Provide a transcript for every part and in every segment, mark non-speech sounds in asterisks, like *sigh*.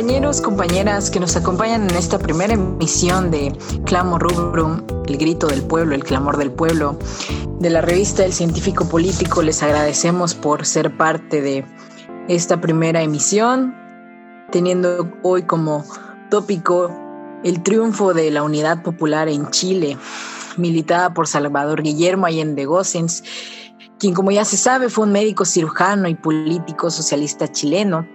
Compañeros, compañeras que nos acompañan en esta primera emisión de Clamo Rubrum, el grito del pueblo, el clamor del pueblo, de la revista El Científico Político, les agradecemos por ser parte de esta primera emisión, teniendo hoy como tópico el triunfo de la Unidad Popular en Chile, militada por Salvador Guillermo Allende Gossens, quien como ya se sabe fue un médico cirujano y político socialista chileno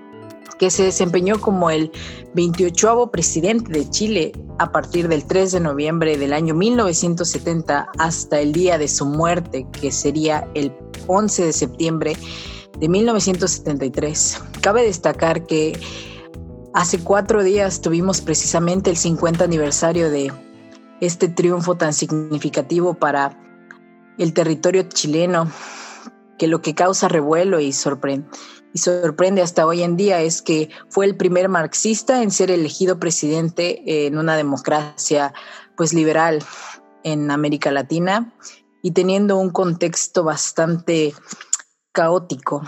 que se desempeñó como el 28 presidente de Chile a partir del 3 de noviembre del año 1970 hasta el día de su muerte, que sería el 11 de septiembre de 1973. Cabe destacar que hace cuatro días tuvimos precisamente el 50 aniversario de este triunfo tan significativo para el territorio chileno, que lo que causa revuelo y sorprende hasta hoy en día es que fue el primer marxista en ser elegido presidente en una democracia pues liberal en América Latina y teniendo un contexto bastante caótico.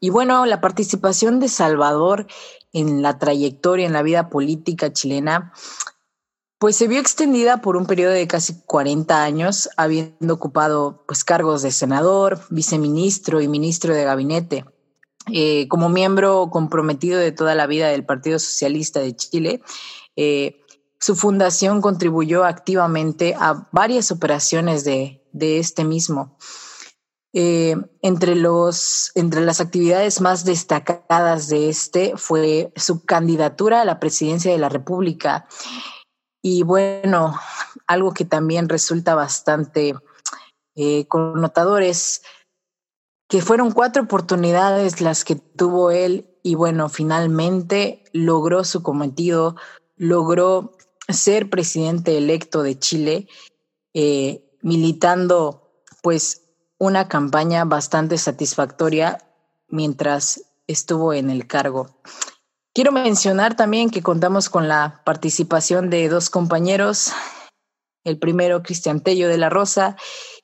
Y bueno, la participación de Salvador en la trayectoria, en la vida política chilena, pues se vio extendida por un periodo de casi 40 años, habiendo ocupado pues cargos de senador, viceministro y ministro de gabinete. Eh, como miembro comprometido de toda la vida del Partido Socialista de Chile, eh, su fundación contribuyó activamente a varias operaciones de, este mismo. Eh, entre, los, entre las actividades más destacadas de este fue su candidatura a la presidencia de la República. Y bueno, algo que también resulta bastante connotador es que fueron cuatro oportunidades las que tuvo él y bueno, finalmente logró su cometido, logró ser presidente electo de Chile, eh, militando pues una campaña bastante satisfactoria mientras estuvo en el cargo. Quiero mencionar también que contamos con la participación de dos compañeros, el primero Cristian Tello de la Rosa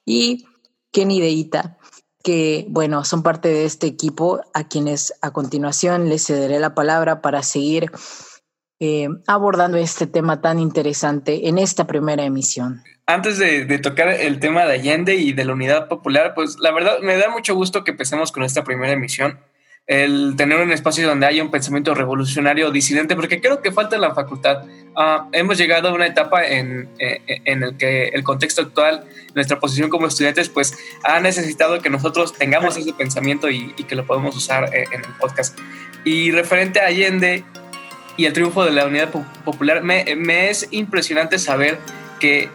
y Kenny Deita que, bueno, son parte de este equipo a quienes a continuación les cederé la palabra para seguir eh, abordando este tema tan interesante en esta primera emisión. Antes de, de, tocar el tema de Allende y de la Unidad Popular, pues la verdad me da mucho gusto que empecemos con esta primera emisión el tener un espacio donde haya un pensamiento revolucionario disidente, porque creo que falta la facultad. Ah, hemos llegado a una etapa en, eh, en, el que el contexto actual, nuestra posición como estudiantes, pues ha necesitado que nosotros tengamos ese pensamiento y, que lo podamos usar eh, en el podcast. Y referente a Allende y el triunfo de la unidad popular, me, me es impresionante saber que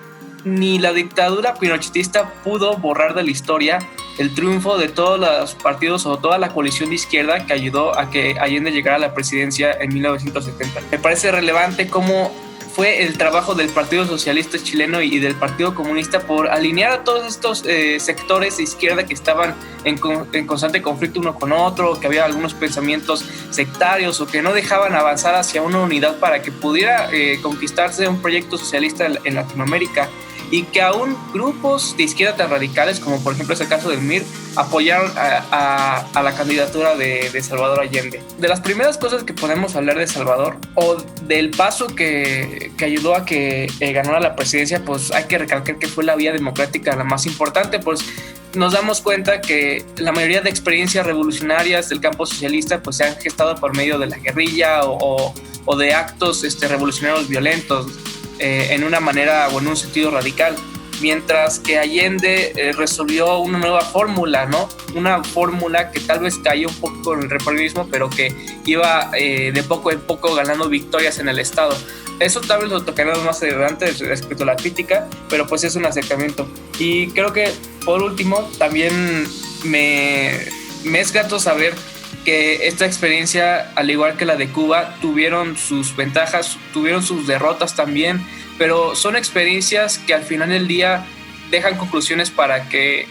ni la dictadura pinochetista pudo borrar de la historia el triunfo de todos los partidos o toda la coalición de izquierda que ayudó a que Allende llegara a la presidencia en 1970. Me parece relevante cómo fue el trabajo del Partido Socialista chileno y del Partido Comunista por alinear a todos estos eh, sectores de izquierda que estaban en, constante conflicto uno con otro, que había algunos pensamientos sectarios o que no dejaban avanzar hacia una unidad para que pudiera eh, conquistarse un proyecto socialista en Latinoamérica y que aún grupos de izquierda tan radicales, como por ejemplo es el caso del MIR, apoyaron a, la candidatura de, Salvador Allende. De las primeras cosas que podemos hablar de Salvador o del paso que, que ayudó a que eh, ganara la presidencia, pues hay que recalcar que fue la vía democrática la más importante, pues nos damos cuenta que la mayoría de experiencias revolucionarias del campo socialista pues se han gestado por medio de la guerrilla o, o de actos este, revolucionarios violentos eh, en una manera o en un sentido radical, mientras que Allende eh, resolvió una nueva fórmula, ¿no? Una fórmula que tal vez cayó un poco con el reformismo, pero que iba eh, de poco en poco ganando victorias en el Estado. Eso tal vez lo tocaremos más adelante respecto a la crítica, pero pues es un acercamiento. Y creo que por último también me, me es grato saber que esta experiencia, al igual que la de Cuba, tuvieron sus ventajas, tuvieron sus derrotas también, pero son experiencias que al final del día dejan conclusiones para que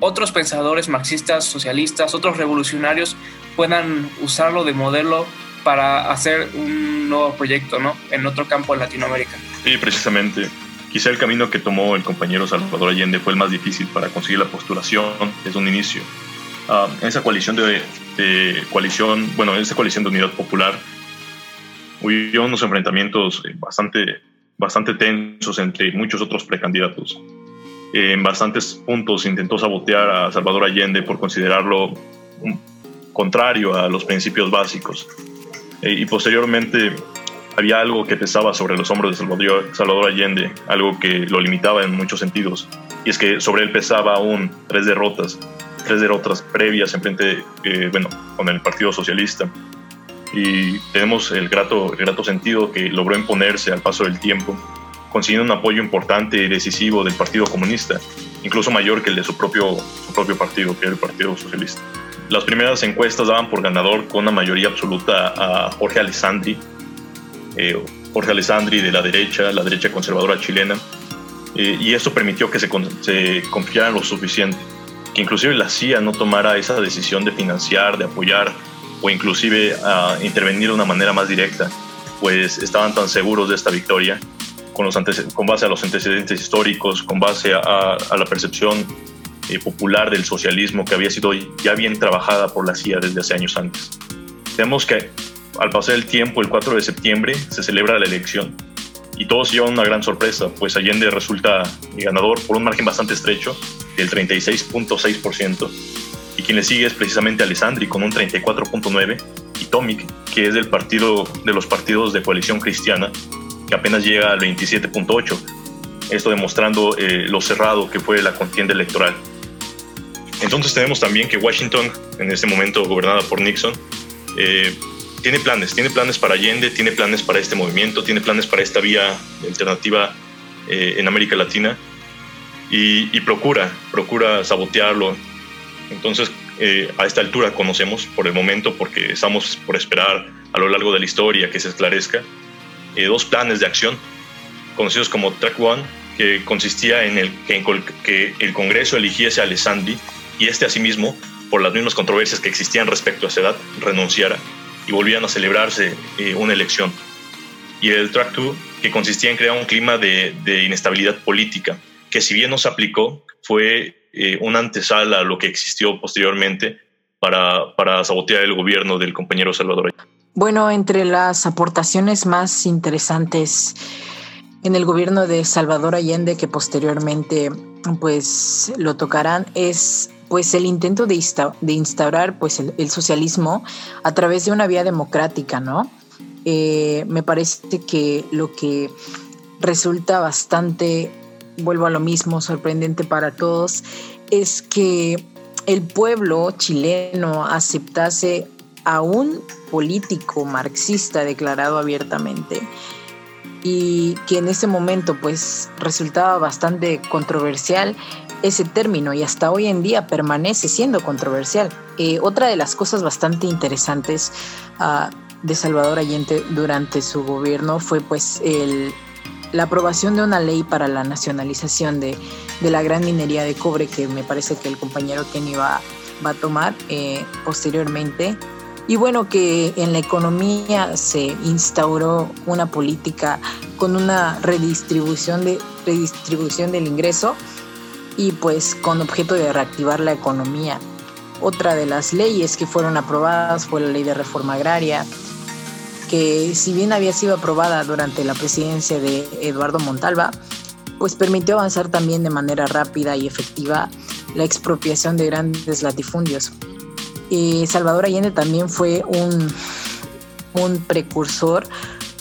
otros pensadores marxistas, socialistas, otros revolucionarios puedan usarlo de modelo para hacer un nuevo proyecto, ¿no? En otro campo en Latinoamérica. Sí, precisamente. Quizá el camino que tomó el compañero Salvador Allende fue el más difícil para conseguir la postulación desde un inicio. Uh, esa coalición de, coalición, bueno, esa coalición de unidad popular Hubo unos enfrentamientos eh, bastante, bastante tensos entre muchos otros precandidatos. en bastantes puntos intentó sabotear a Salvador Allende por considerarlo contrario a los principios básicos. y posteriormente había algo que pesaba sobre los hombros de Salvador, Allende, algo que lo limitaba en muchos sentidos, y es que sobre él pesaba aún tres derrotas, tres derrotas previas en frente, eh, bueno, con el Partido Socialista. Y tenemos el grato, el grato sentido que logró imponerse al paso del tiempo, consiguiendo un apoyo importante y decisivo del Partido Comunista, incluso mayor que el de su propio, su propio partido, que era el Partido Socialista. Las primeras encuestas daban por ganador con una mayoría absoluta a Jorge Alessandri, eh, Jorge Alessandri de la derecha, la derecha conservadora chilena, eh, y eso permitió que se, se confiaran lo suficiente, que inclusive la CIA no tomara esa decisión de financiar, de apoyar o inclusive a intervenir de una manera más directa, pues estaban tan seguros de esta victoria con, los con base a los antecedentes históricos, con base a, la percepción eh, popular del socialismo que había sido ya bien trabajada por la CIA desde hace años antes. Tenemos que al pasar el tiempo, el 4 de septiembre, se celebra la elección y todos llevan una gran sorpresa, pues Allende resulta ganador por un margen bastante estrecho del 36.6% y quien le sigue es precisamente Alessandri con un 34.9% y Tomic, que es del partido de los partidos de coalición cristiana, que apenas llega al 27.8%. Esto demostrando eh, lo cerrado que fue la contienda electoral. Entonces tenemos también que Washington, en este momento gobernada por Nixon, eh, tiene planes, tiene planes para Allende, tiene planes para este movimiento, tiene planes para esta vía alternativa eh, en América Latina y, procura, procura sabotearlo. Entonces, eh, a esta altura conocemos por el momento, porque estamos por esperar a lo largo de la historia que se esclarezca, eh, dos planes de acción conocidos como Track One, que consistía en el que, que el Congreso eligiese a Alessandri y este asimismo, por las mismas controversias que existían respecto a esa edad, renunciara y volvían a celebrarse eh, una elección. Y el Track 2, que consistía en crear un clima de, inestabilidad política, que si bien no se aplicó, fue eh, una antesala a lo que existió posteriormente para, para sabotear el gobierno del compañero Salvador. Bueno, entre las aportaciones más interesantes en el gobierno de Salvador Allende, que posteriormente pues lo tocarán, es pues el intento de, instaurar pues el, socialismo a través de una vía democrática, ¿no? Eh, me parece que lo que resulta bastante, vuelvo a lo mismo, sorprendente para todos, es que el pueblo chileno aceptase a un político marxista declarado abiertamente y que en ese momento pues resultaba bastante controversial ese término y hasta hoy en día permanece siendo controversial. Eh, otra de las cosas bastante interesantes ah, de Salvador Allende durante su gobierno fue pues el, la aprobación de una ley para la nacionalización de, de, la gran minería de cobre que me parece que el compañero Kenny va, va a tomar eh, posteriormente. Y bueno, que en la economía se instauró una política con una redistribución, de, redistribución del ingreso y pues con objeto de reactivar la economía. Otra de las leyes que fueron aprobadas fue la ley de reforma agraria, que si bien había sido aprobada durante la presidencia de Eduardo Montalva, pues permitió avanzar también de manera rápida y efectiva la expropiación de grandes latifundios. Y Salvador Allende también fue un, un precursor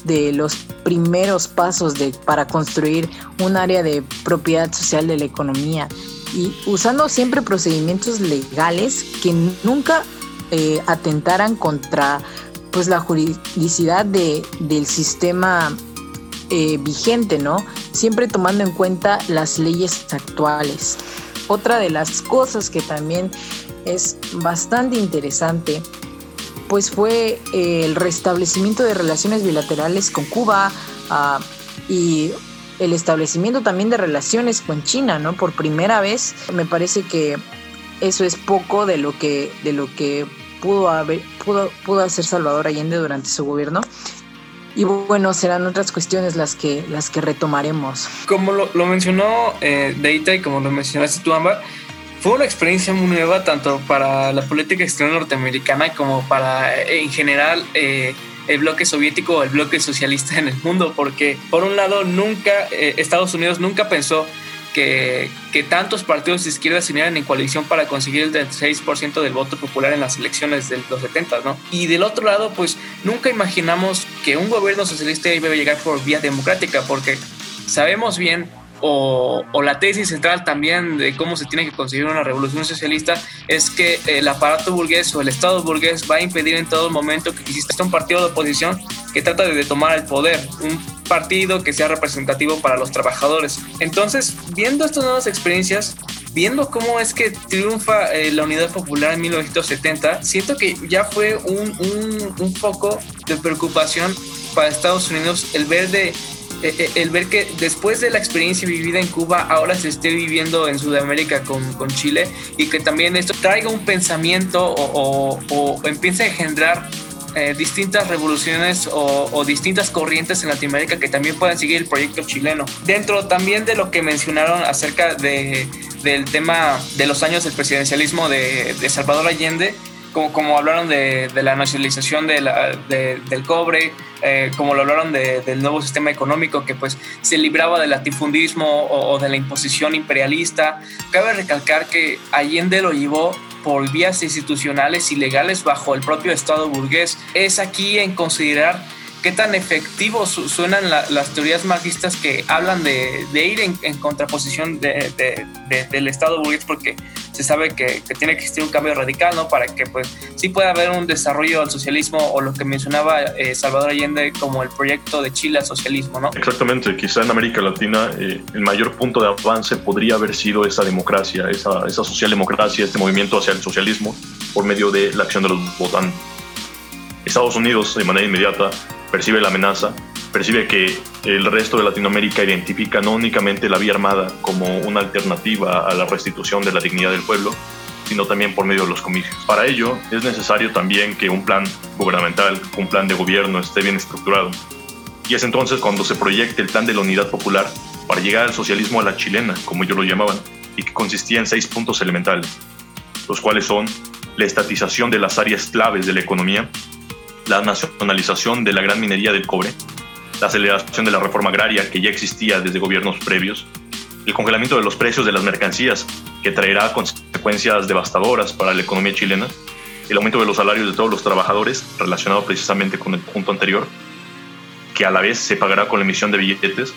de los primeros pasos de, para construir un área de propiedad social de la economía y usando siempre procedimientos legales que nunca eh, atentaran contra pues la juridicidad de, del sistema eh, vigente, ¿no? Siempre tomando en cuenta las leyes actuales. Otra de las cosas que también es bastante interesante pues fue eh, el restablecimiento de relaciones bilaterales con Cuba ah, y el establecimiento también de relaciones con China, ¿no? Por primera vez, me parece que eso es poco de lo que, de lo que pudo, haber, pudo, pudo hacer Salvador Allende durante su gobierno. Y bueno, serán otras cuestiones las que, las que retomaremos. Como lo, mencionó eh, Deita y como lo mencionaste tú, Amba, fue una experiencia muy nueva tanto para la política exterior norteamericana como para eh, en general eh, el bloque soviético o el bloque socialista en el mundo, porque por un lado nunca, eh, Estados Unidos nunca pensó que, que, tantos partidos de izquierda se unieran en coalición para conseguir el 36% del voto popular en las elecciones de los 70, ¿no? Y del otro lado, pues nunca imaginamos que un gobierno socialista iba a llegar por vía democrática, porque sabemos bien o, la tesis central también de cómo se tiene que conseguir una revolución socialista es que el aparato burgués o el Estado burgués va a impedir en todo momento que exista un partido de oposición que trata de tomar el poder, un partido que sea representativo para los trabajadores. Entonces, viendo estas nuevas experiencias, viendo cómo es que triunfa eh, la Unidad Popular en 1970, siento que ya fue un, un, un foco de preocupación para Estados Unidos el ver de eh, eh, el ver que después de la experiencia vivida en Cuba, ahora se esté viviendo en Sudamérica con, con Chile y que también esto traiga un pensamiento o, o, empiece a engendrar eh, distintas revoluciones o, distintas corrientes en Latinoamérica que también puedan seguir el proyecto chileno. Dentro también de lo que mencionaron acerca de, del tema de los años del presidencialismo de, de Salvador Allende, como, como hablaron de, de la nacionalización de la, del cobre, eh, como lo hablaron del nuevo sistema económico que pues se libraba del latifundismo o, o, de la imposición imperialista. Cabe recalcar que Allende lo llevó por vías institucionales y legales bajo el propio Estado burgués. Es aquí en considerar qué tan efectivos suenan la, las teorías marxistas que hablan de, ir en, contraposición de, del Estado burgués, porque se sabe que, que, tiene que existir un cambio radical, ¿no? Para que pues sí pueda haber un desarrollo al socialismo o lo que mencionaba eh, Salvador Allende como el proyecto de Chile al socialismo, ¿no? Exactamente, quizá en América Latina eh, el mayor punto de avance podría haber sido esa democracia, esa, esa socialdemocracia, este movimiento hacia el socialismo por medio de la acción de los votantes. Estados Unidos, de manera inmediata, percibe la amenaza, percibe que el resto de Latinoamérica identifica no únicamente la vía armada como una alternativa a la restitución de la dignidad del pueblo, sino también por medio de los comicios. Para ello es necesario también que un plan gubernamental, un plan de gobierno esté bien estructurado. Y es entonces cuando se proyecta el plan de la unidad popular para llegar al socialismo a la chilena, como ellos lo llamaban, y que consistía en seis puntos elementales, los cuales son la estatización de las áreas claves de la economía, la nacionalización de la gran minería del cobre, la aceleración de la reforma agraria que ya existía desde gobiernos previos, el congelamiento de los precios de las mercancías que traerá consecuencias devastadoras para la economía chilena, el aumento de los salarios de todos los trabajadores relacionado precisamente con el punto anterior, que a la vez se pagará con la emisión de billetes,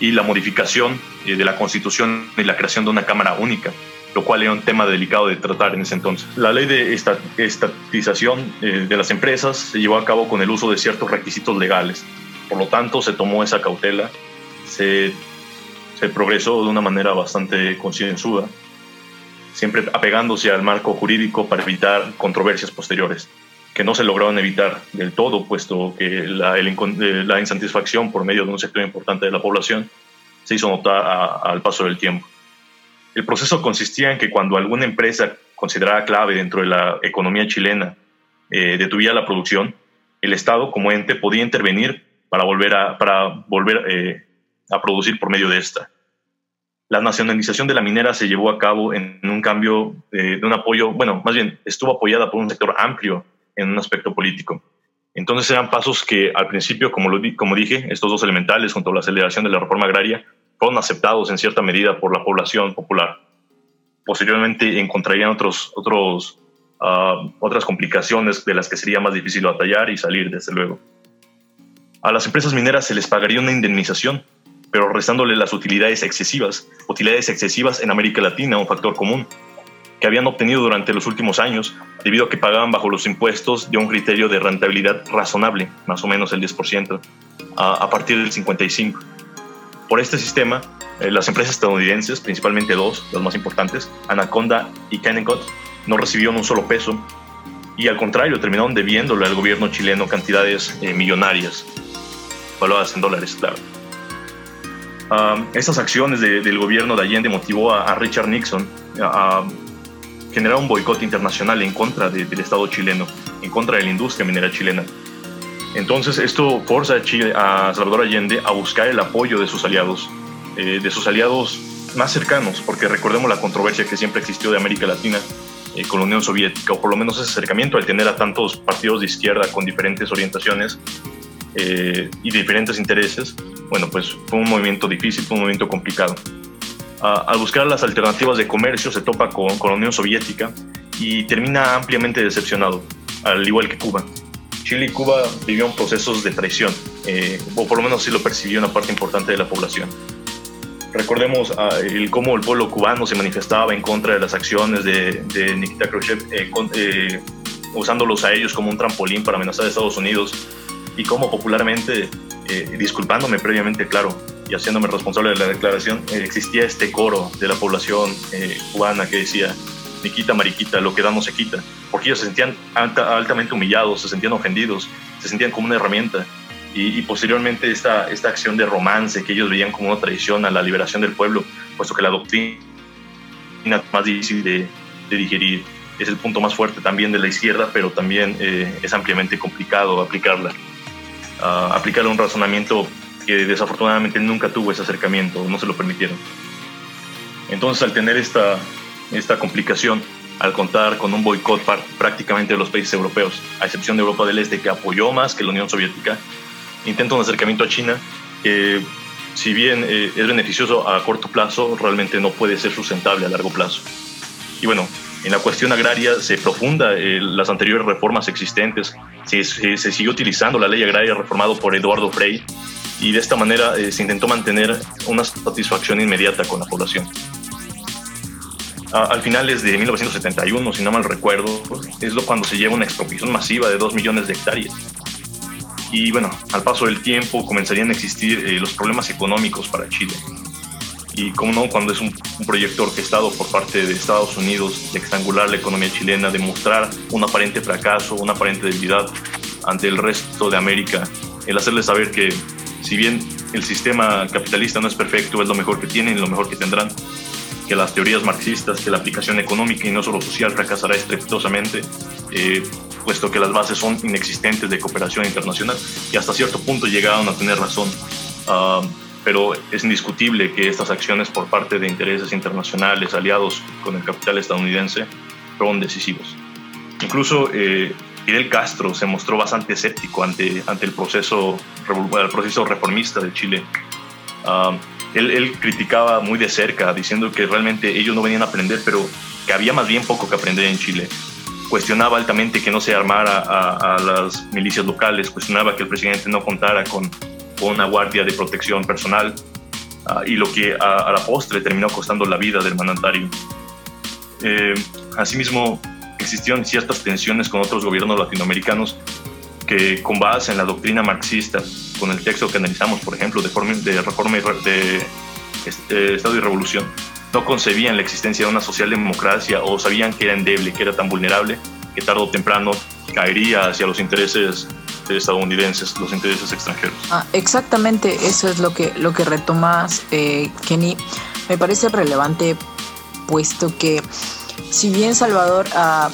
y la modificación eh, de la constitución y la creación de una Cámara única lo cual era un tema delicado de tratar en ese entonces. La ley de estatización eh, de las empresas se llevó a cabo con el uso de ciertos requisitos legales. Por lo tanto, se tomó esa cautela, se, se progresó de una manera bastante concienzuda, siempre apegándose al marco jurídico para evitar controversias posteriores, que no se lograron evitar del todo, puesto que la, el, eh, la insatisfacción por medio de un sector importante de la población se hizo notar a, al paso del tiempo. El proceso consistía en que cuando alguna empresa considerada clave dentro de la economía chilena eh, detuviera la producción, el Estado como ente podía intervenir para volver a, para volver, eh, a producir por medio de esta. La nacionalización de la minera se llevó a cabo en un cambio eh, de un apoyo, bueno, más bien estuvo apoyada por un sector amplio en un aspecto político. Entonces eran pasos que al principio, como, como dije, estos dos elementales, junto a la aceleración de la reforma agraria, fueron aceptados en cierta medida por la población popular. Posteriormente encontrarían otros, uh, otras complicaciones de las que sería más difícil batallar y salir, desde luego. A las empresas mineras se les pagaría una indemnización, pero restándole las utilidades excesivas, utilidades excesivas en América Latina, un factor común, que habían obtenido durante los últimos años debido a que pagaban bajo los impuestos de un criterio de rentabilidad razonable, más o menos el 10%, a, a partir del 55. Por este sistema, eh, las empresas estadounidenses, principalmente dos, las más importantes, Anaconda y Kennecott, no recibieron un solo peso y al contrario terminaron debiéndole al gobierno chileno cantidades eh, millonarias, valuadas en dólares, claro. Estas acciones de, del gobierno de Allende motivó a, Richard Nixon a, generar un boicot internacional en contra de, del Estado chileno, en contra de la industria minera chilena. Entonces esto forza a, Chile, a Salvador Allende a buscar el apoyo de sus aliados, eh, de sus aliados más cercanos, porque recordemos la controversia que siempre existió de América Latina eh, con la Unión Soviética, o por lo menos ese acercamiento al tener a tantos partidos de izquierda con diferentes orientaciones eh, y diferentes intereses, bueno, pues fue un movimiento difícil, fue un movimiento complicado. al buscar las alternativas de comercio se topa con, con la Unión Soviética y termina ampliamente decepcionado, al igual que Cuba. Chile y Cuba vivieron procesos de traición, eh, o por lo menos sí lo percibió una parte importante de la población. Recordemos ah, cómo el pueblo cubano se manifestaba en contra de las acciones de, Nikita Khrushchev, eh, eh, usándolos a ellos como un trampolín para amenazar a Estados Unidos, y cómo popularmente, disculpándome previamente, claro, y haciéndome responsable de la declaración, existía este coro de la población cubana que decía, Nikita, Mariquita, lo que da no se quita, porque ellos se sentían altamente humillados, se sentían ofendidos, se sentían como una herramienta y, posteriormente esta, esta acción de romance que ellos veían como una traición a la liberación del pueblo, puesto que la doctrina más difícil de, digerir es el punto más fuerte también de la izquierda, pero también eh, es ampliamente complicado aplicarla. Uh, aplicarle un razonamiento que desafortunadamente nunca tuvo ese acercamiento, no se lo permitieron. Entonces, al tener esta, esta complicación, al contar con un boicot prácticamente de los países europeos, a excepción de Europa del Este, que apoyó más que la Unión Soviética, intenta un acercamiento a China que, si bien eh, es beneficioso a corto plazo, realmente no puede ser sustentable a largo plazo. Y bueno, en la cuestión agraria se profunda eh, las anteriores reformas existentes, se, se, sigue utilizando la ley agraria reformada por Eduardo Frei y de esta manera eh, se intentó mantener una satisfacción inmediata con la población. Al finales de 1971, si no mal recuerdo, es cuando se lleva una expropiación masiva de 2 millones de hectáreas y bueno, al paso del tiempo comenzarían a existir eh, los problemas económicos para Chile. Y como no, cuando es un, proyecto orquestado por parte de Estados Unidos de estrangular la economía chilena, de mostrar un aparente fracaso, una aparente debilidad ante el resto de América, el hacerles saber que si bien el sistema capitalista no es perfecto, es lo mejor que tienen y lo mejor que tendrán, que las teorías marxistas, que la aplicación económica y no solo social fracasará estrepitosamente, eh, puesto que las bases son inexistentes de cooperación internacional y hasta cierto punto llegaron a tener razón. Ah, pero es indiscutible que estas acciones por parte de intereses internacionales aliados con el capital estadounidense fueron decisivos. Incluso eh, Fidel Castro se mostró bastante escéptico ante, ante el, proceso, el proceso reformista de Chile. Ah, él, criticaba muy de cerca, diciendo que realmente ellos no venían a aprender, pero que había más bien poco que aprender en Chile cuestionaba altamente que no se armara a, las milicias locales, cuestionaba que el presidente no contara con, una guardia de protección personal ah, y lo que a, la postre terminó costando la vida del mandatario. Eh, asimismo, existieron ciertas tensiones con otros gobiernos latinoamericanos que con base en la doctrina marxista, con el texto que analizamos, por ejemplo, de, Reforma de, este, Estado y Revolución, no concebían la existencia de una socialdemocracia o sabían que era endeble, que era tan vulnerable, que tarde o temprano caería hacia los intereses estadounidenses, los intereses extranjeros. Ah, exactamente, eso es lo que, lo que retomas, eh, Kenny. Me parece relevante, puesto que si bien Salvador ah,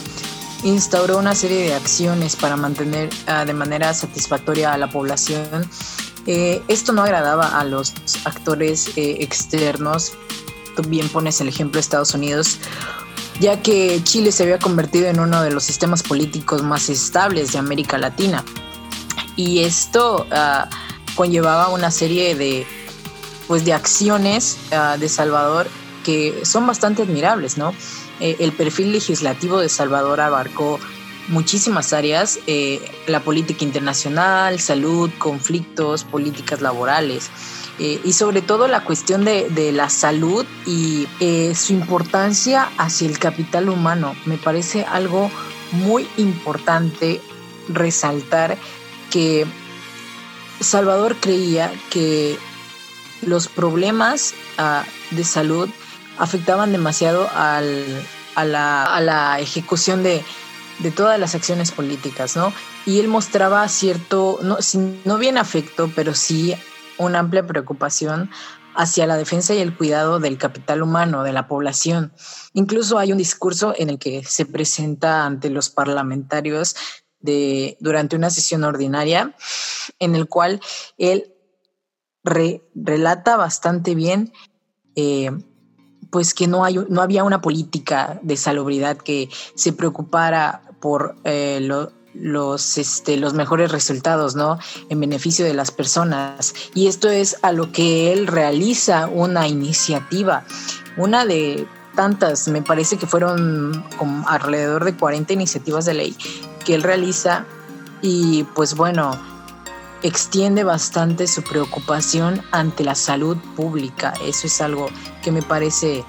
instauró una serie de acciones para mantener ah, de manera satisfactoria a la población, eh, esto no agradaba a los actores eh, externos bien pones el ejemplo de Estados Unidos, ya que Chile se había convertido en uno de los sistemas políticos más estables de América Latina. Y esto ah, conllevaba una serie de, pues, de acciones ah, de Salvador que son bastante admirables, ¿no? Eh, el perfil legislativo de Salvador abarcó muchísimas áreas, eh, la política internacional, salud, conflictos, políticas laborales. Eh, y sobre todo la cuestión de, la salud y su importancia hacia el capital humano. Me parece algo muy importante resaltar que Salvador creía que los problemas ah, de salud afectaban demasiado a, la, ejecución de, todas las acciones políticas, ¿no? Y él mostraba cierto, no, no bien afecto, pero sí una amplia preocupación hacia la defensa y el cuidado del capital humano, de la población. Incluso hay un discurso en el que se presenta ante los parlamentarios de, durante una sesión ordinaria, en el cual él relata bastante bien eh, pues que no, hay, no había una política de salubridad que se preocupara por eh, los, este, los mejores resultados, ¿no? En beneficio de las personas. Y esto es a lo que él realiza una iniciativa, una de tantas, me parece que fueron como alrededor de 40 iniciativas de ley que él realiza y pues bueno, extiende bastante su preocupación ante la salud pública. Eso es algo que me parece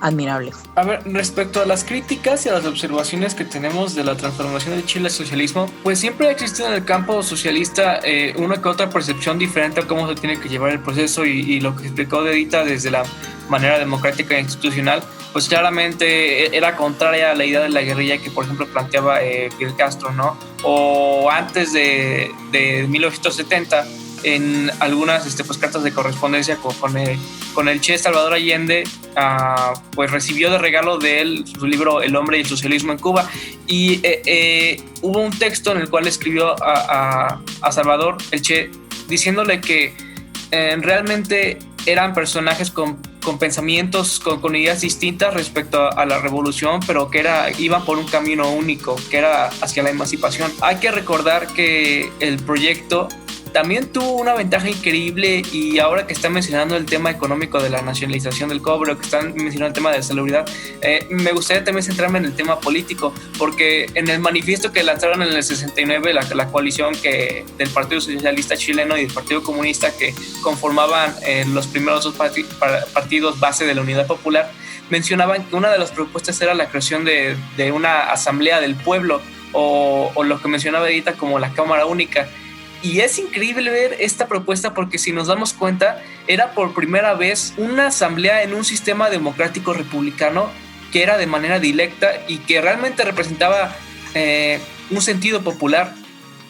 admirable. A ver, respecto a las críticas y a las observaciones que tenemos de la transformación de Chile al socialismo, pues siempre ha existido en el campo socialista eh, una que otra percepción diferente a cómo se tiene que llevar el proceso y, y lo que explicó Dedita desde la manera democrática e institucional pues claramente e-, era contraria a la idea de la guerrilla que, por ejemplo, planteaba eh, Fidel Castro, ¿no? O antes de, de 1970, en algunas este, pues, cartas de correspondencia con, con, el, Che Salvador Allende, ah, pues recibió de regalo de él su libro El hombre y el socialismo en Cuba. Y eh, eh, hubo un texto en el cual escribió a, a, Salvador, el Che, diciéndole que realmente eran personajes con con pensamientos, con, con, ideas distintas respecto a, la revolución, pero que era, iban por un camino único, que era hacia la emancipación. Hay que recordar que el proyecto también tuvo una ventaja increíble y ahora que están mencionando el tema económico de la nacionalización del cobre, que están mencionando el tema de salubridad, eh, me gustaría también centrarme en el tema político, porque en el manifiesto que lanzaron en el 69, la, la coalición que, del Partido Socialista Chileno y del Partido Comunista que conformaban eh, los primeros dos partidos base de la Unidad Popular, mencionaban que una de las propuestas era la creación de, de una asamblea del pueblo, o, o, lo que mencionaba Edita como la Cámara Única, y es increíble ver esta propuesta porque si nos damos cuenta, era por primera vez una asamblea en un sistema democrático republicano que era de manera directa y que realmente representaba eh, un sentido popular.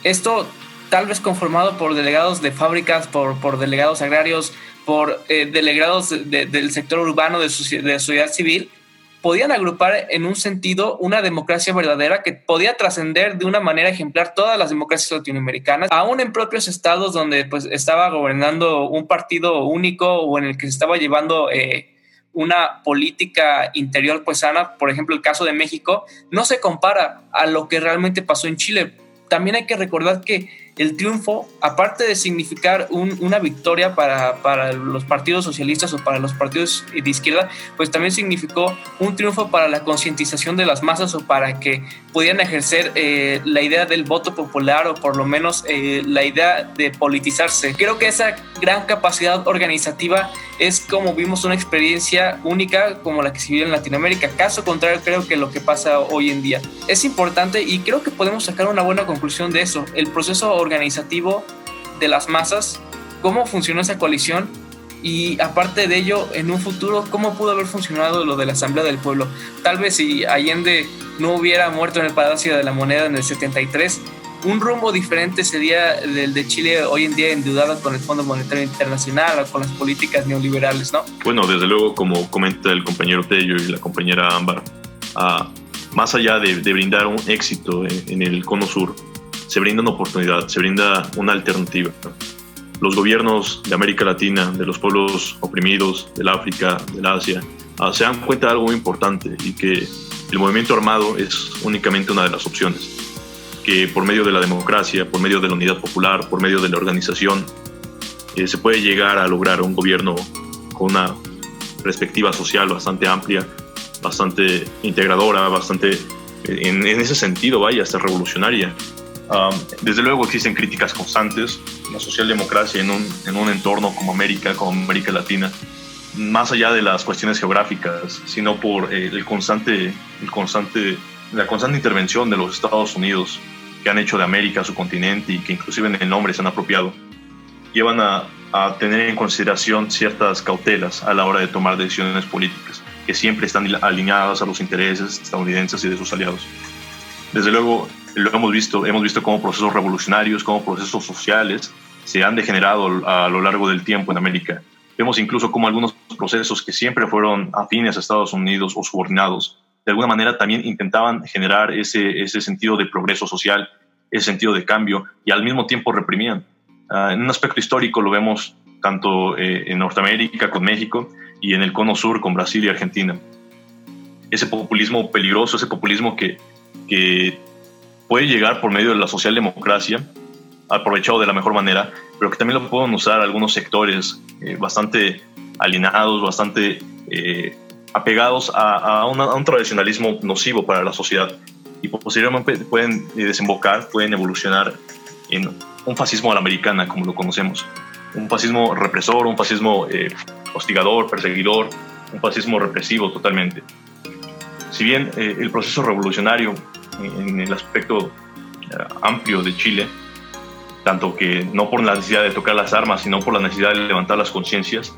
Esto tal vez conformado por delegados de fábricas, por, por delegados agrarios, por eh, delegados del sector urbano, de, de sociedad civil, podían agrupar en un sentido una democracia verdadera que podía trascender de una manera ejemplar todas las democracias latinoamericanas, aún en propios estados donde pues estaba gobernando un partido único o en el que se estaba llevando eh, una política interior pues sana, por ejemplo el caso de México, no se compara a lo que realmente pasó en Chile. También hay que recordar que el triunfo, aparte de significar una victoria para, los partidos socialistas o para los partidos de izquierda, pues también significó un triunfo para la concientización de las masas o para que pudieran ejercer eh, la idea del voto popular o por lo menos eh, la idea de politizarse. Creo que esa gran capacidad organizativa es como vimos una experiencia única como la que se vive en Latinoamérica. Caso contrario, creo que lo que pasa hoy en día es importante y creo que podemos sacar una buena conclusión de eso. El proceso organizativo de las masas, cómo funcionó esa coalición y aparte de ello, en un futuro, cómo pudo haber funcionado lo de la Asamblea del Pueblo. Tal vez si Allende no hubiera muerto en el Palacio de la Moneda en el 73, un rumbo diferente sería el de Chile hoy en día endeudado con el Fondo Monetario Internacional o con las políticas neoliberales, ¿no? Bueno, desde luego, como comenta el compañero Tello y la compañera Ámbar, ah, más allá de, brindar un éxito en el Cono Sur, se brinda una oportunidad, se brinda una alternativa. Los gobiernos de América Latina, de los pueblos oprimidos, del África, del Asia, ah, se dan cuenta de algo muy importante y que el movimiento armado es únicamente una de las opciones. Que por medio de la democracia, por medio de la unidad popular, por medio de la organización, eh, se puede llegar a lograr un gobierno con una perspectiva social bastante amplia, bastante integradora, bastante, eh, en, en ese sentido, vaya, hasta revolucionaria desde luego existen críticas constantes. La socialdemocracia en un, en un entorno como América, como América Latina, más allá de las cuestiones geográficas, sino por eh, el constante, el constante, la constante intervención de los Estados Unidos que han hecho de América su continente y que inclusive en el nombre se han apropiado, llevan a, a tener en consideración ciertas cautelas a la hora de tomar decisiones políticas que siempre están alineadas a los intereses estadounidenses y de sus aliados. Desde luego, lo hemos visto, hemos visto cómo procesos revolucionarios, cómo procesos sociales se han degenerado a lo largo del tiempo en América. Vemos incluso cómo algunos procesos que siempre fueron afines a Estados Unidos o subordinados, de alguna manera también intentaban generar ese, ese sentido de progreso social, ese sentido de cambio, y al mismo tiempo reprimían. Ah, en un aspecto histórico lo vemos tanto eh, en Norteamérica con México, y en el cono sur con Brasil y Argentina. Ese populismo peligroso, ese populismo que, que puede llegar por medio de la socialdemocracia, aprovechado de la mejor manera, pero que también lo pueden usar algunos sectores eh, bastante alienados, bastante eh, apegados a, un tradicionalismo nocivo para la sociedad y posteriormente pueden eh, desembocar, pueden evolucionar en un fascismo a la americana, como lo conocemos. Un fascismo represor, un fascismo hostigador, perseguidor, un fascismo represivo totalmente. Si bien el proceso revolucionario en el aspecto amplio de Chile tanto que no por la necesidad de tocar las armas, sino por la necesidad de levantar las conciencias,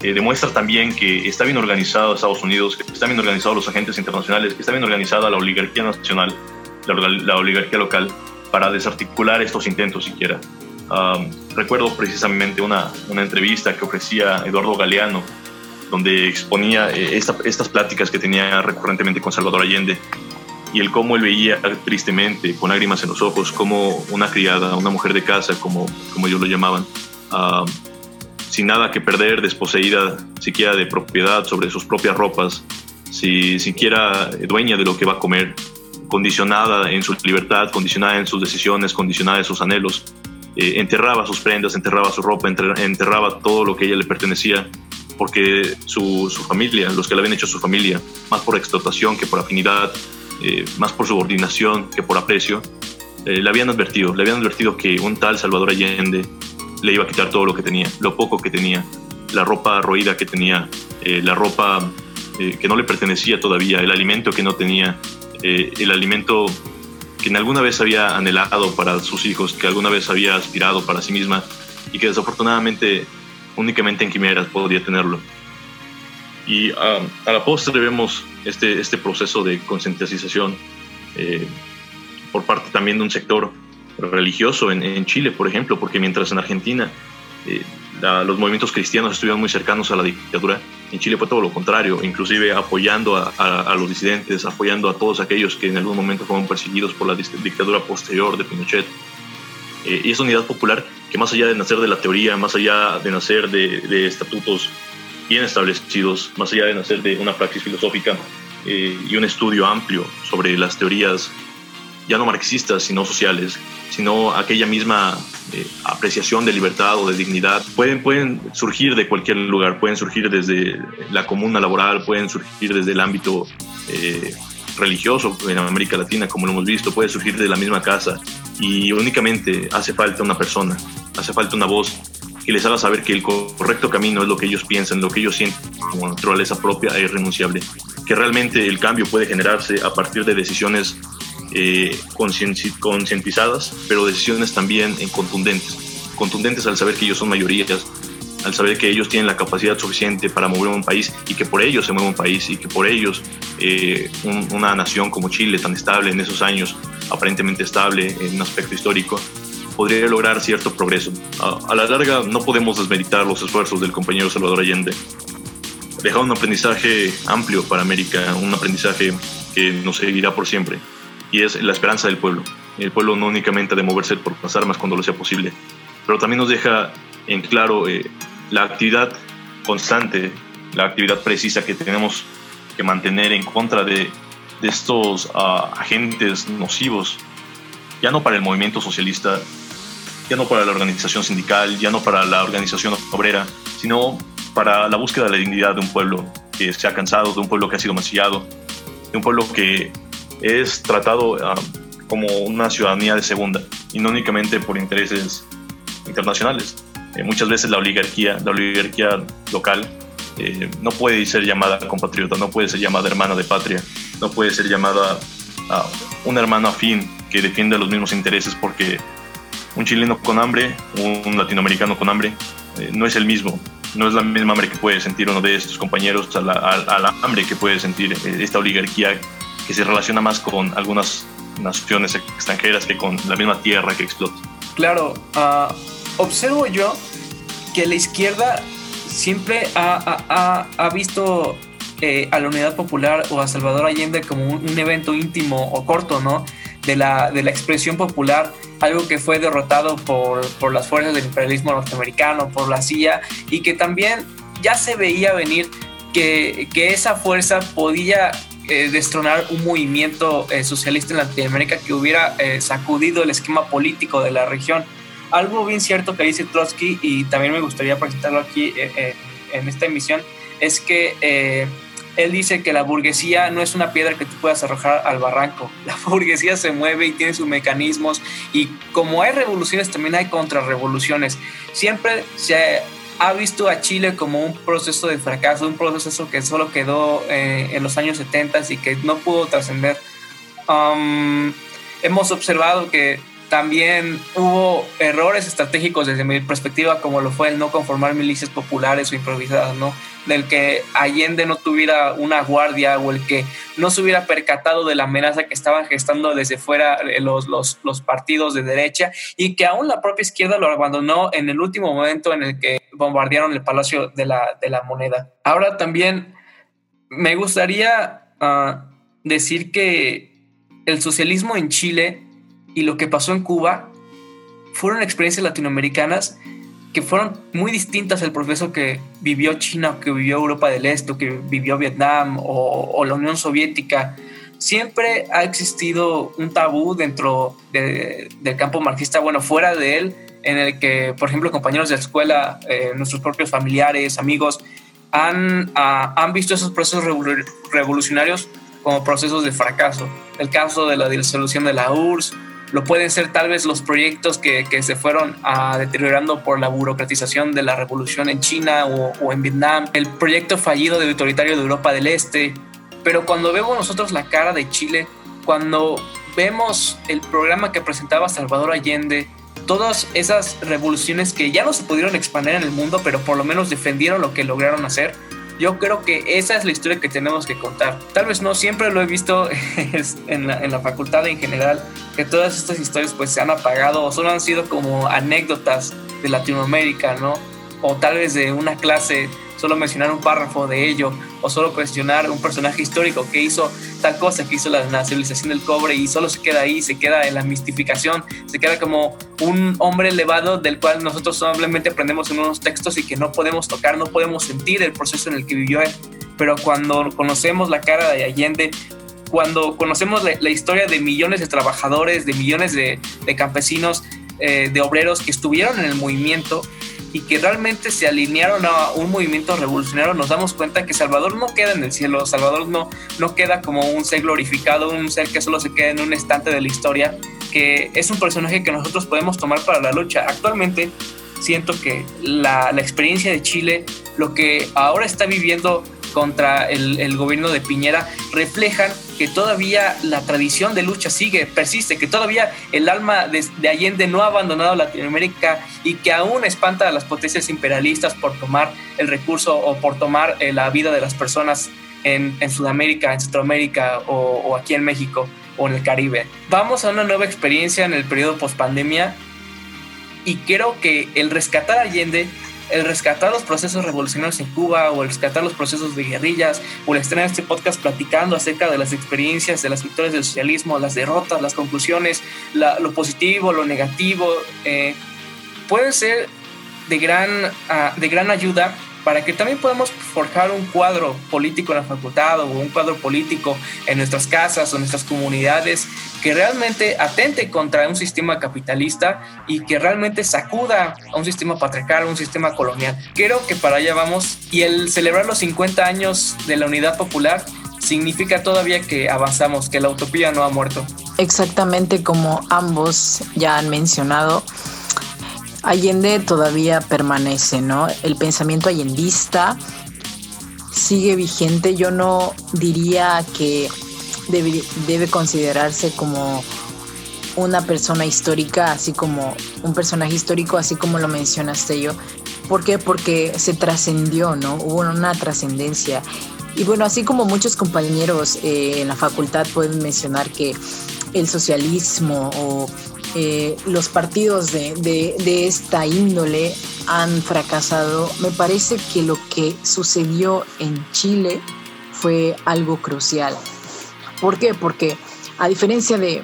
eh, demuestra también que está bien organizado Estados Unidos, que está bien organizado los agentes internacionales, que está bien organizada la oligarquía nacional, la, oligarquía local, para desarticular estos intentos siquiera. recuerdo precisamente una, una, entrevista que ofrecía Eduardo Galeano, donde exponía eh, estas pláticas que tenía recurrentemente con Salvador Allende y el cómo él veía tristemente, con lágrimas en los ojos, como una criada, una mujer de casa, como, como ellos lo llamaban, ah, sin nada que perder, desposeída siquiera de propiedad sobre sus propias ropas, si siquiera dueña de lo que va a comer, condicionada en su libertad, condicionada en sus decisiones, condicionada en sus anhelos, eh, enterraba sus prendas, enterraba su ropa, enterraba todo lo que a ella le pertenecía, porque su, su familia, los que le habían hecho su familia, más por explotación que por afinidad, eh, más por subordinación que por aprecio, eh, le habían advertido, le habían advertido que un tal Salvador Allende le iba a quitar todo lo que tenía, lo poco que tenía, la ropa roída que tenía, eh, la ropa que no le pertenecía todavía, el alimento que no tenía, el alimento que en alguna vez había anhelado para sus hijos, que alguna vez había aspirado para sí misma y que desafortunadamente únicamente en quimeras podía tenerlo. Y a, a la postre vemos este, este proceso de concientización eh, por parte también de un sector religioso en, Chile, por ejemplo, porque mientras en Argentina eh, los movimientos cristianos estuvieron muy cercanos a la dictadura, en Chile fue todo lo contrario, inclusive apoyando a, los disidentes, apoyando a todos aquellos que en algún momento fueron perseguidos por la dictadura posterior de Pinochet. Eh, y esa unidad popular que más allá de nacer de la teoría, más allá de nacer de, de estatutos bien establecidos, más allá de nacer de una praxis filosófica eh, y un estudio amplio sobre las teorías ya no marxistas, sino sociales, sino aquella misma eh, apreciación de libertad o de dignidad, pueden, pueden surgir de cualquier lugar, pueden surgir desde la comuna laboral, pueden surgir desde el ámbito eh, religioso en América Latina, como lo hemos visto, puede surgir de la misma casa y únicamente hace falta una persona, hace falta una voz que les haga saber que el correcto camino es lo que ellos piensan, lo que ellos sienten como naturaleza propia e irrenunciable, que realmente el cambio puede generarse a partir de decisiones eh, concientizadas, pero decisiones también en contundentes, contundentes al saber que ellos son mayorías, al saber que ellos tienen la capacidad suficiente para mover un país y que por ellos se mueve un país y que por ellos eh, una nación como Chile, tan estable en esos años, aparentemente estable en un aspecto histórico, podría lograr cierto progreso. A, la larga no podemos desmeritar los esfuerzos del compañero Salvador Allende. Deja un aprendizaje amplio para América, un aprendizaje que nos seguirá por siempre, y es la esperanza del pueblo. El pueblo no únicamente de moverse por las armas cuando lo sea posible, pero también nos deja en claro eh, la actividad constante, la actividad precisa que tenemos que mantener en contra de, de estos ah, agentes nocivos, ya no para el movimiento socialista, ya no para la organización sindical, ya no para la organización obrera, sino para la búsqueda de la dignidad de un pueblo que se ha cansado, de un pueblo que ha sido mancillado, de un pueblo que es tratado ah, como una ciudadanía de segunda y no únicamente por intereses internacionales. Eh, muchas veces la oligarquía, la oligarquía local, eh, no puede ser llamada compatriota, no puede ser llamada hermana de patria, no puede ser llamada uh, un hermano afín que defiende los mismos intereses porque un chileno con hambre, un latinoamericano con hambre, eh, no es el mismo. No es la misma hambre que puede sentir uno de estos compañeros a la, hambre que puede sentir eh, esta oligarquía que se relaciona más con algunas naciones extranjeras que con la misma tierra que explota. Claro, ah, observo yo que la izquierda siempre ha, visto eh, a la Unidad Popular o a Salvador Allende como un, un evento íntimo o corto, ¿no? De la, de la expresión popular, algo que fue derrotado por, por las fuerzas del imperialismo norteamericano, por la CIA, y que también ya se veía venir que, que esa fuerza podía eh, destronar un movimiento eh, socialista en Latinoamérica que hubiera eh, sacudido el esquema político de la región. Algo bien cierto que dice Trotsky, y también me gustaría presentarlo aquí en esta emisión, es que él dice que la burguesía no es una piedra que tú puedas arrojar al barranco. *laughs* La burguesía se mueve y tiene sus mecanismos y como hay revoluciones también hay contrarrevoluciones. Siempre se ha visto a Chile como un proceso de fracaso, un proceso que solo quedó eh, en los años 70 y que no pudo trascender. Um, hemos observado que también hubo errores estratégicos desde mi perspectiva, como lo fue el no conformar milicias populares o improvisadas, ¿no? Del que Allende no tuviera una guardia o el que no se hubiera percatado de la amenaza que estaban gestando desde fuera eh, los, los, partidos de derecha y que aún la propia izquierda lo abandonó en el último momento en el que bombardearon el Palacio de la, de la Moneda. Ahora también me gustaría ah, decir que el socialismo en Chile y lo que pasó en Cuba fueron experiencias latinoamericanas que fueron muy distintas al proceso que vivió China, que vivió Europa del Este, que vivió Vietnam o, la Unión Soviética. Siempre ha existido un tabú dentro del campo marxista, bueno, fuera de él, en el que, por ejemplo, compañeros de la escuela, eh, nuestros propios familiares, amigos, han, ah, han visto esos procesos revolucionarios como procesos de fracaso. El caso de la disolución de la URSS, lo pueden ser tal vez los proyectos que, que se fueron ah, deteriorando por la burocratización de la revolución en China o, o, en Vietnam, el proyecto fallido de autoritario de Europa del Este. Pero cuando vemos nosotros la cara de Chile, cuando vemos el programa que presentaba Salvador Allende, todas esas revoluciones que ya no se pudieron expandir en el mundo, pero por lo menos defendieron lo que lograron hacer, yo creo que esa es la historia que tenemos que contar. Tal vez no siempre lo he visto *laughs* en la, en la facultad en general, que todas estas historias pues se han apagado o solo han sido como anécdotas de Latinoamérica, ¿no? O tal vez de una clase solo mencionar un párrafo de ello o solo cuestionar un personaje histórico que hizo tal cosa, que hizo la nacionalización del cobre y solo se queda ahí, se queda en la mistificación, se queda como un hombre elevado del cual nosotros solamente aprendemos en unos textos y que no podemos tocar, no podemos sentir el proceso en el que vivió él. Pero cuando conocemos la cara de Allende, cuando conocemos la, historia de millones de trabajadores, de millones de, campesinos, eh, de obreros que estuvieron en el movimiento, y que realmente se alinearon a un movimiento revolucionario, nos damos cuenta que Salvador no queda en el cielo, Salvador no, no queda como un ser glorificado, un ser que solo se queda en un estante de la historia, que es un personaje que nosotros podemos tomar para la lucha. Actualmente siento que la, la experiencia de Chile, lo que ahora está viviendo contra el, el, gobierno de Piñera reflejan que todavía la tradición de lucha sigue, persiste, que todavía el alma de, de, Allende no ha abandonado Latinoamérica y que aún espanta a las potencias imperialistas por tomar el recurso o por tomar eh, la vida de las personas en, Sudamérica, en Centroamérica o, aquí en México o en el Caribe. Vamos a una nueva experiencia en el periodo post-pandemia y creo que el rescatar a Allende el rescatar los procesos revolucionarios en Cuba o el rescatar los procesos de guerrillas o el estar en este podcast platicando acerca de las experiencias, de las victorias del socialismo, las derrotas, las conclusiones, la, lo positivo, lo negativo, eh, puede ser de gran, uh, de gran ayuda para que también podamos forjar un cuadro político en la facultad o un cuadro político en nuestras casas o en nuestras comunidades que realmente atente contra un sistema capitalista y que realmente sacuda a un sistema patriarcal, a un sistema colonial. Creo que para allá vamos y el celebrar los 50 años de la unidad popular significa todavía que avanzamos, que la utopía no ha muerto. Exactamente como ambos ya han mencionado, Allende todavía permanece, ¿no? El pensamiento allendista sigue vigente. Yo no diría que debe, considerarse como una persona histórica, así como un personaje histórico, así como lo mencionaste yo. ¿Por qué? Porque se trascendió, ¿no? Hubo una trascendencia. Y bueno, así como muchos compañeros eh, en la facultad pueden mencionar que el socialismo o eh, los partidos de, de, esta índole han fracasado, me parece que lo que sucedió en Chile fue algo crucial. ¿Por qué? Porque a diferencia de,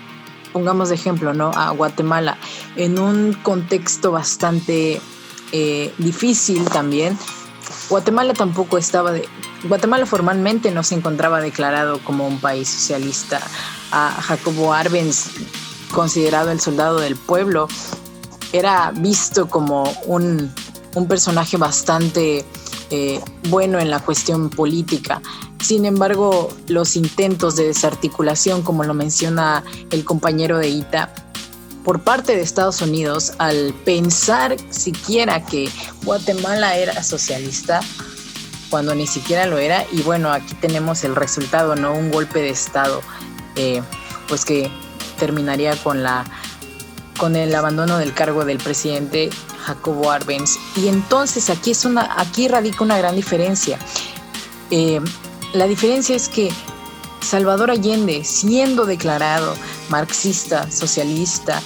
pongamos de ejemplo, ¿no? A Guatemala, en un contexto bastante eh, difícil también, Guatemala tampoco estaba de... Guatemala formalmente no se encontraba declarado como un país socialista. Jacobo Arbenz, considerado el soldado del pueblo, era visto como un, un personaje bastante eh, bueno en la cuestión política. Sin embargo, los intentos de desarticulación, como lo menciona el compañero de Ita, por parte de Estados Unidos, al pensar siquiera que Guatemala era socialista, cuando ni siquiera lo era, y bueno, aquí tenemos el resultado, ¿no? Un golpe de Estado, eh, pues que terminaría con la con el abandono del cargo del presidente Jacobo Arbenz. Y entonces aquí, es una, aquí radica una gran diferencia. Eh, la diferencia es que Salvador Allende, siendo declarado marxista, socialista,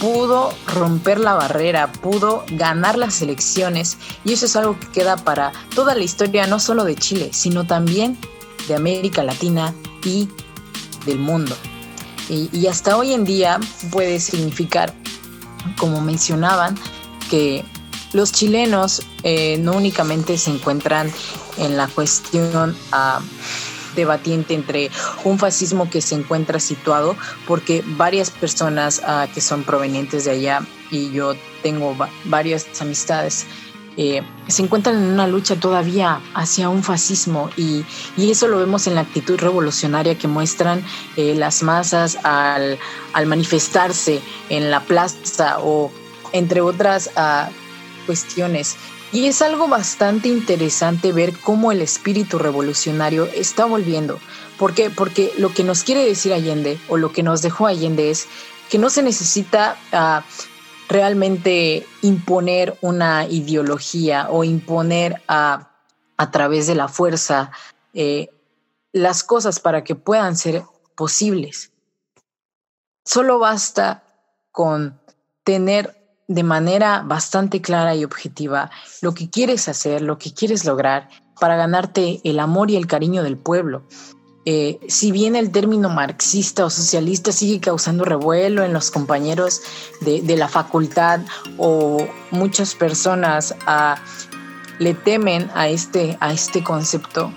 pudo romper la barrera, pudo ganar las elecciones y eso es algo que queda para toda la historia, no solo de Chile, sino también de América Latina y del mundo. Y, hasta hoy en día puede significar, como mencionaban, que los chilenos eh, no únicamente se encuentran en la cuestión ah, debatiente entre un fascismo que se encuentra situado, porque varias personas ah, que son provenientes de allá, y yo tengo varias amistades eh, se encuentran en una lucha todavía hacia un fascismo y, eso lo vemos en la actitud revolucionaria que muestran eh, las masas al, manifestarse en la plaza o entre otras ah, cuestiones. Y es algo bastante interesante ver cómo el espíritu revolucionario está volviendo. ¿Por qué? Porque lo que nos quiere decir Allende o lo que nos dejó Allende es que no se necesita uh, realmente imponer una ideología o imponer a, a través de la fuerza eh, las cosas para que puedan ser posibles. Solo basta con tener de manera bastante clara y objetiva lo que quieres hacer, lo que quieres lograr para ganarte el amor y el cariño del pueblo. Eh, si bien el término marxista o socialista sigue causando revuelo en los compañeros de, la facultad o muchas personas ah, le temen a este, a este concepto,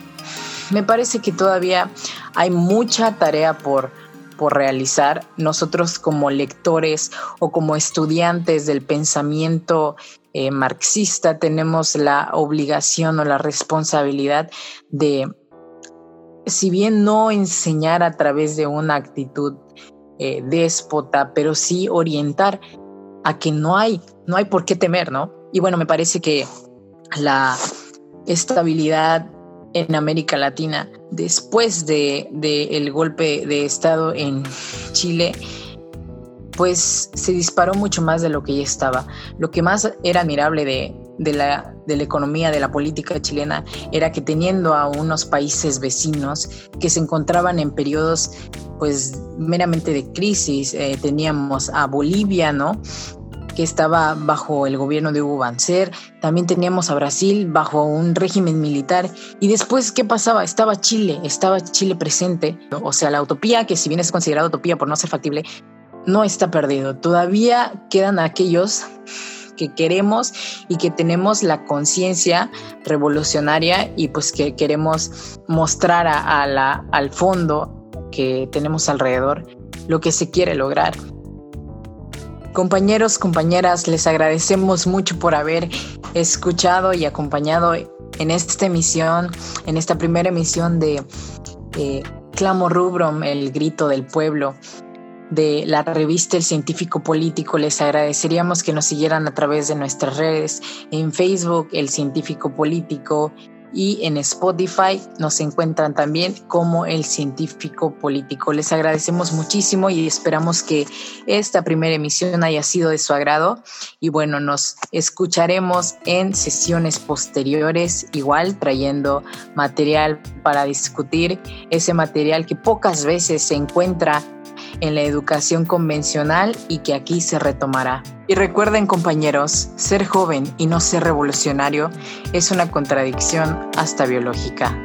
me parece que todavía hay mucha tarea por, por realizar. Nosotros como lectores o como estudiantes del pensamiento eh, marxista tenemos la obligación o la responsabilidad de si bien no enseñar a través de una actitud eh, déspota, pero sí orientar a que no hay, no hay por qué temer, ¿no? Y bueno, me parece que la estabilidad en América Latina después de, de el golpe de Estado en Chile pues se disparó mucho más de lo que ya estaba. Lo que más era admirable de, de la, de la economía, de la política chilena, era que teniendo a unos países vecinos que se encontraban en periodos pues meramente de crisis, eh, teníamos a Bolivia, ¿no? Que estaba bajo el gobierno de Hugo Banzer, también teníamos a Brasil bajo un régimen militar y después ¿qué pasaba? Estaba Chile, estaba Chile presente, o sea, la utopía, que si bien es considerada utopía por no ser factible, no está perdido, todavía quedan aquellos que queremos y que tenemos la conciencia revolucionaria y pues que queremos mostrar a, la, al fondo que tenemos alrededor lo que se quiere lograr. Compañeros, compañeras, les agradecemos mucho por haber escuchado y acompañado en esta emisión, en esta primera emisión de Clamo Rubrum, el grito del pueblo de la revista El Científico Político. Les agradeceríamos que nos siguieran a través de nuestras redes en Facebook, El Científico Político, y en Spotify nos encuentran también como El Científico Político. Les agradecemos muchísimo y esperamos que esta primera emisión haya sido de su agrado. Y bueno, nos escucharemos en sesiones posteriores, igual trayendo material para discutir ese material que pocas veces se encuentra en la educación convencional y que aquí se retomará. Y recuerden compañeros, ser joven y no ser revolucionario es una contradicción hasta biológica.